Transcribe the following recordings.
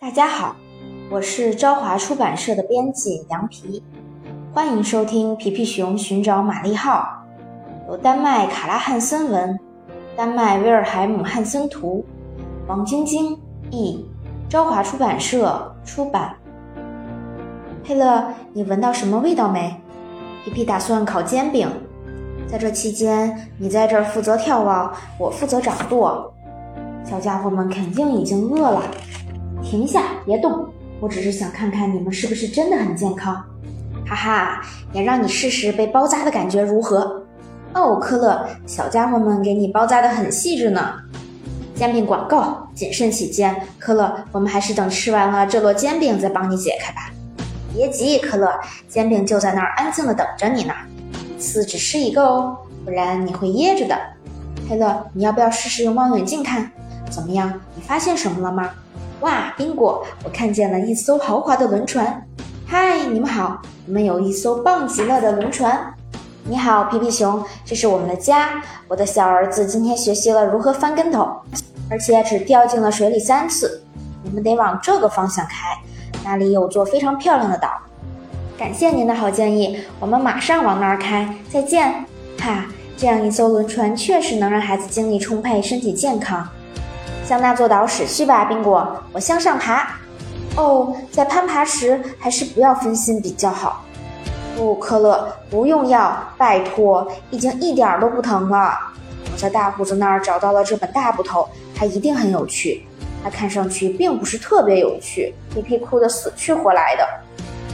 大家好，我是朝华出版社的编辑杨皮，欢迎收听《皮皮熊寻找玛丽号》，由丹麦卡拉汉森文，丹麦威尔海姆汉森图，王晶晶译，朝华出版社出版。佩勒，你闻到什么味道没？皮皮打算烤煎饼，在这期间，你在这儿负责眺望，我负责掌舵。小家伙们肯定已经饿了。停下，别动！我只是想看看你们是不是真的很健康。哈哈，也让你试试被包扎的感觉如何？哦，科勒，小家伙们给你包扎的很细致呢。煎饼广告，谨慎起见，科勒，我们还是等吃完了这摞煎饼再帮你解开吧。别急，科勒，煎饼就在那儿安静的等着你呢。一次只吃一个哦，不然你会噎着的。佩勒，你要不要试试用望远镜看？怎么样？你发现什么了吗？哇，宾果，我看见了一艘豪华的轮船。嗨，你们好，我们有一艘棒极了的轮船。你好，皮皮熊，这是我们的家。我的小儿子今天学习了如何翻跟头，而且只掉进了水里三次。我们得往这个方向开，那里有座非常漂亮的岛。感谢您的好建议，我们马上往那儿开。再见。哈，这样一艘轮船确实能让孩子精力充沛，身体健康。向那座岛驶去吧，宾果。我向上爬。哦，在攀爬时还是不要分心比较好。不，科勒，不用药，拜托，已经一点都不疼了。我在大胡子那儿找到了这本大部头，它一定很有趣。它看上去并不是特别有趣。皮皮哭得死去活来的。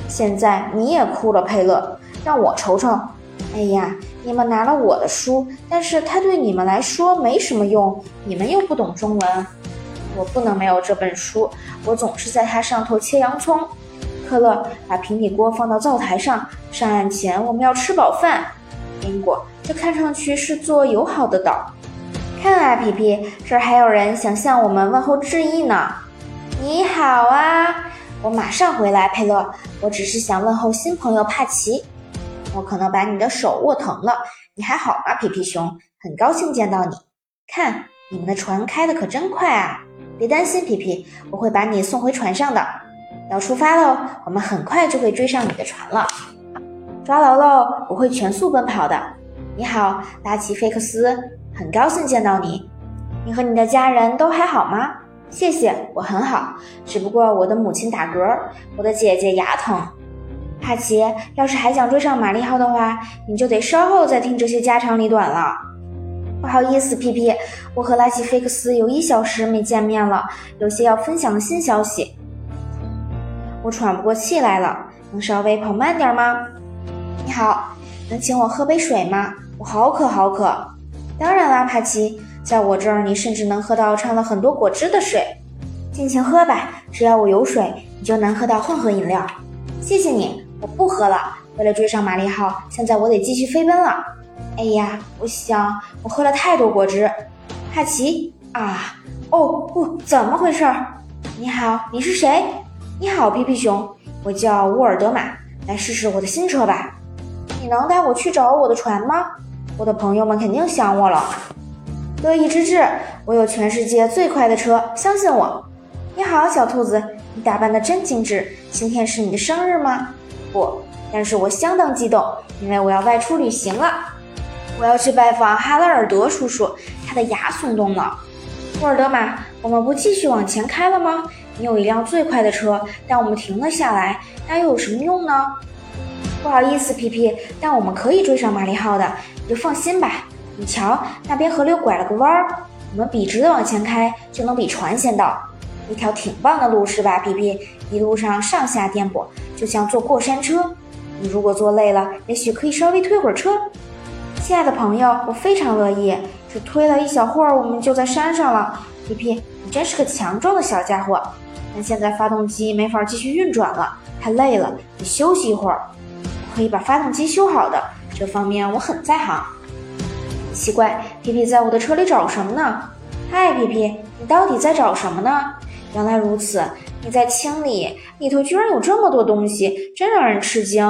现在你也哭了，佩勒，让我瞅瞅。哎呀，你们拿了我的书，但是它对你们来说没什么用，你们又不懂中文。我不能没有这本书，我总是在它上头切洋葱。科勒，把平底锅放到灶台上，上岸前我们要吃饱饭。苹果，这看上去是座友好的岛。看啊，皮皮，这儿还有人想向我们问候致意呢。你好啊，我马上回来，佩勒。我只是想问候新朋友帕奇。我可能把你的手握疼了，你还好吗，皮皮熊？很高兴见到你。看，你们的船开的可真快啊！别担心，皮皮，我会把你送回船上的。要出发喽，我们很快就会追上你的船了。抓牢喽，我会全速奔跑的。你好，拉奇菲克斯，很高兴见到你。你和你的家人都还好吗？谢谢，我很好，只不过我的母亲打嗝，我的姐姐牙疼。帕奇，要是还想追上玛丽号的话，你就得稍后再听这些家长里短了。不好意思，皮皮，我和拉奇菲克斯有一小时没见面了，有些要分享的新消息。我喘不过气来了，能稍微跑慢点吗？你好，能请我喝杯水吗？我好渴，好渴。当然啦，帕奇，在我这儿你甚至能喝到掺了很多果汁的水。尽情喝吧，只要我有水，你就能喝到混合饮料。谢谢你。不喝了。为了追上玛丽号，现在我得继续飞奔了。哎呀，我想我喝了太多果汁。帕奇啊，哦不，怎么回事？你好，你是谁？你好，皮皮熊，我叫沃尔德玛。来试试我的新车吧。你能带我去找我的船吗？我的朋友们肯定想我了。乐意之至，我有全世界最快的车，相信我。你好，小兔子，你打扮的真精致。今天是你的生日吗？不，但是我相当激动，因为我要外出旅行了。我要去拜访哈拉尔德叔叔，他的牙松动了。沃尔德玛，我们不继续往前开了吗？你有一辆最快的车，但我们停了下来，那又有什么用呢？不好意思，皮皮，但我们可以追上玛丽号的，你就放心吧。你瞧，那边河流拐了个弯儿，我们笔直的往前开，就能比船先到。一条挺棒的路是吧，皮皮？一路上上下颠簸。就像坐过山车，你如果坐累了，也许可以稍微推会儿车。亲爱的朋友，我非常乐意。只推了一小会儿，我们就在山上了。皮皮，你真是个强壮的小家伙。但现在发动机没法继续运转了，太累了，你休息一会儿。我可以把发动机修好的，这方面我很在行。奇怪，皮皮在我的车里找什么呢？嗨，皮皮，你到底在找什么呢？原来如此。你在清理，里头居然有这么多东西，真让人吃惊。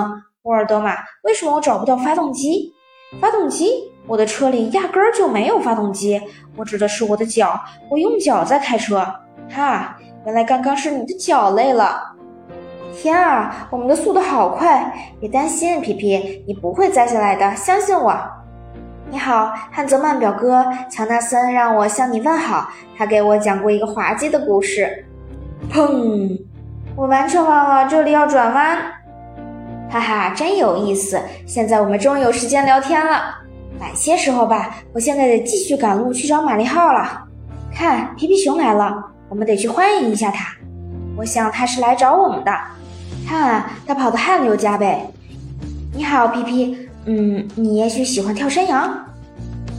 沃尔德玛，为什么我找不到发动机？发动机？我的车里压根儿就没有发动机。我指的是我的脚，我用脚在开车。哈，原来刚刚是你的脚累了。天啊，我们的速度好快！别担心，皮皮，你不会栽下来的，相信我。你好，汉泽曼表哥，乔纳森让我向你问好。他给我讲过一个滑稽的故事。砰！我完全忘了这里要转弯。哈哈，真有意思！现在我们终于有时间聊天了。晚些时候吧，我现在得继续赶路去找玛丽号了。看，皮皮熊来了，我们得去欢迎一下他。我想他是来找我们的。看，他跑得汗流浃背。你好，皮皮。嗯，你也许喜欢跳山羊。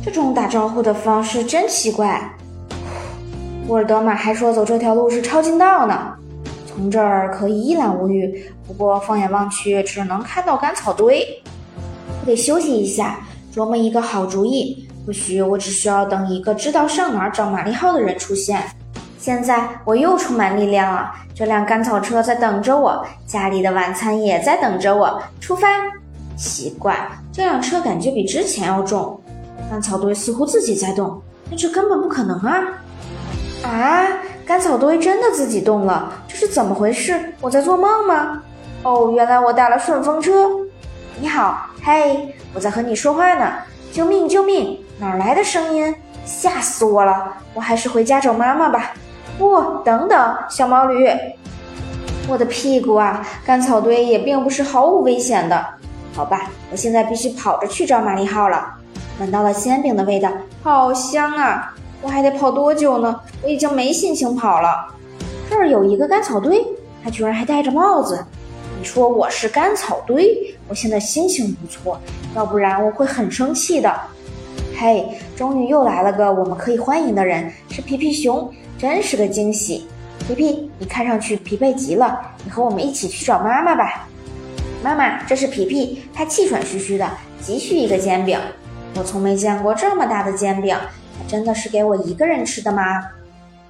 这种打招呼的方式真奇怪。沃尔德玛还说走这条路是超近道呢，从这儿可以一览无余。不过放眼望去，只能看到干草堆。我得休息一下，琢磨一个好主意。或许我只需要等一个知道上哪儿找玛丽号的人出现。现在我又充满力量了。这辆干草车在等着我，家里的晚餐也在等着我。出发。奇怪，这辆车感觉比之前要重。干草堆似乎自己在动，但这根本不可能啊！啊，干草堆真的自己动了，这是怎么回事？我在做梦吗？哦，原来我搭了顺风车。你好，嘿，我在和你说话呢。救命！救命！哪来的声音？吓死我了！我还是回家找妈妈吧。不，等等，小毛驴，我的屁股啊！干草堆也并不是毫无危险的。好吧，我现在必须跑着去找玛丽号了。闻到了煎饼的味道，好香啊！我还得跑多久呢？我已经没心情跑了。这儿有一个干草堆，他居然还戴着帽子。你说我是干草堆？我现在心情不错，要不然我会很生气的。嘿，终于又来了个我们可以欢迎的人，是皮皮熊，真是个惊喜。皮皮，你看上去疲惫极了，你和我们一起去找妈妈吧。妈妈，这是皮皮，他气喘吁吁的，急需一个煎饼。我从没见过这么大的煎饼，真的是给我一个人吃的吗？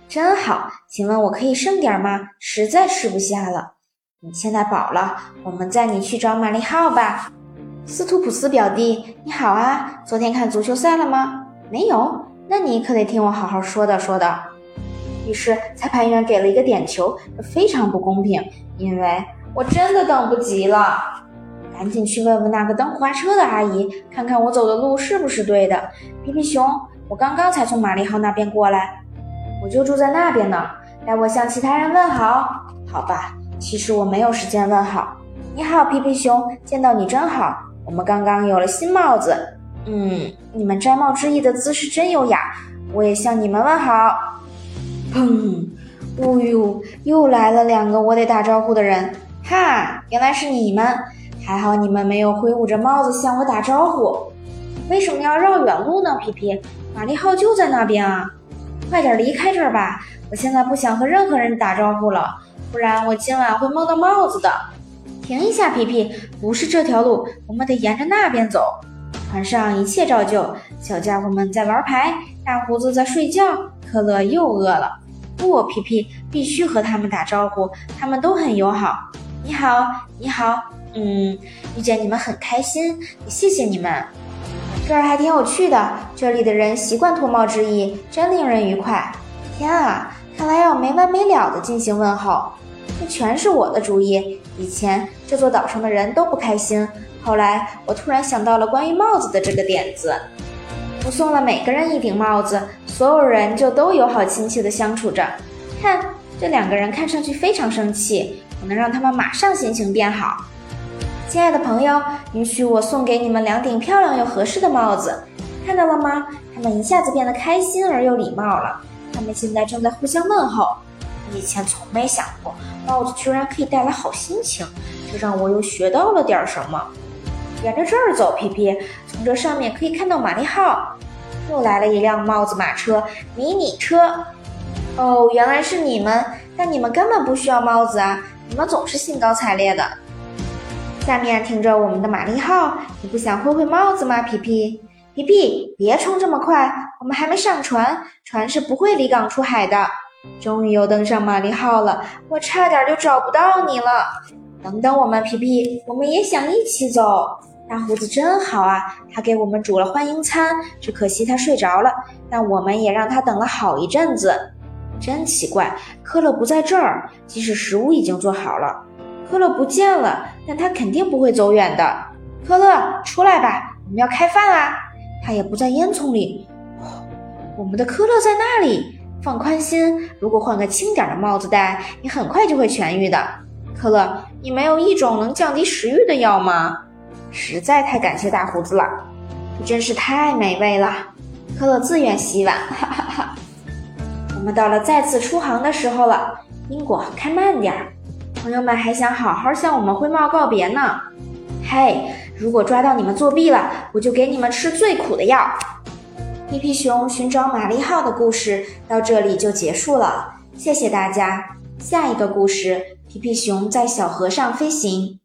真好，请问我可以剩点吗？实在吃不下了。你现在饱了，我们载你去找玛丽号吧。斯图普斯表弟，你好啊，昨天看足球赛了吗？没有，那你可得听我好好说道说道。于是裁判员给了一个点球，这非常不公平，因为。我真的等不及了，赶紧去问问那个蹬花车的阿姨，看看我走的路是不是对的。皮皮熊，我刚刚才从玛丽号那边过来，我就住在那边呢。带我向其他人问好，好吧？其实我没有时间问好。你好，皮皮熊，见到你真好。我们刚刚有了新帽子，嗯，你们摘帽之意的姿势真优雅。我也向你们问好。砰！哦呦，又来了两个我得打招呼的人。哈，原来是你们！还好你们没有挥舞着帽子向我打招呼。为什么要绕远路呢？皮皮，玛丽号就在那边啊！快点离开这儿吧，我现在不想和任何人打招呼了，不然我今晚会梦到帽子的。停一下，皮皮，不是这条路，我们得沿着那边走。船上一切照旧，小家伙们在玩牌，大胡子在睡觉，可乐又饿了。不，皮皮必须和他们打招呼，他们都很友好。你好，你好，嗯，遇见你们很开心，谢谢你们。这儿还挺有趣的，这里的人习惯脱帽致意，真令人愉快。天啊，看来要没完没了的进行问候，这全是我的主意。以前这座岛上的人都不开心，后来我突然想到了关于帽子的这个点子，我送了每个人一顶帽子，所有人就都友好亲切地相处着。看，这两个人看上去非常生气。我能让他们马上心情变好，亲爱的朋友，允许我送给你们两顶漂亮又合适的帽子，看到了吗？他们一下子变得开心而又礼貌了。他们现在正在互相问候。以前从没想过帽子居然可以带来好心情，这让我又学到了点什么。沿着这儿走，皮皮，从这上面可以看到玛丽号。又来了一辆帽子马车，迷你车。哦，原来是你们，但你们根本不需要帽子啊。你们总是兴高采烈的。下面停着我们的玛丽号，你不想挥挥帽子吗，皮皮？皮皮，别冲这么快，我们还没上船，船是不会离港出海的。终于又登上玛丽号了，我差点就找不到你了。等等我们，皮皮，我们也想一起走。大胡子真好啊，他给我们煮了欢迎餐，只可惜他睡着了，但我们也让他等了好一阵子。真奇怪，科勒不在这儿，即使食物已经做好了，科勒不见了，但他肯定不会走远的。科勒，出来吧，我们要开饭啦！他也不在烟囱里。我们的科勒在那里。放宽心，如果换个轻点的帽子戴，你很快就会痊愈的。科勒，你没有一种能降低食欲的药吗？实在太感谢大胡子了，这真是太美味了。科勒自愿洗碗，哈哈哈。我们到了再次出航的时候了，宾果，开慢点儿。朋友们还想好好向我们灰帽告别呢。嘿，如果抓到你们作弊了，我就给你们吃最苦的药。皮皮熊寻找玛丽号的故事到这里就结束了，谢谢大家。下一个故事，皮皮熊在小河上飞行。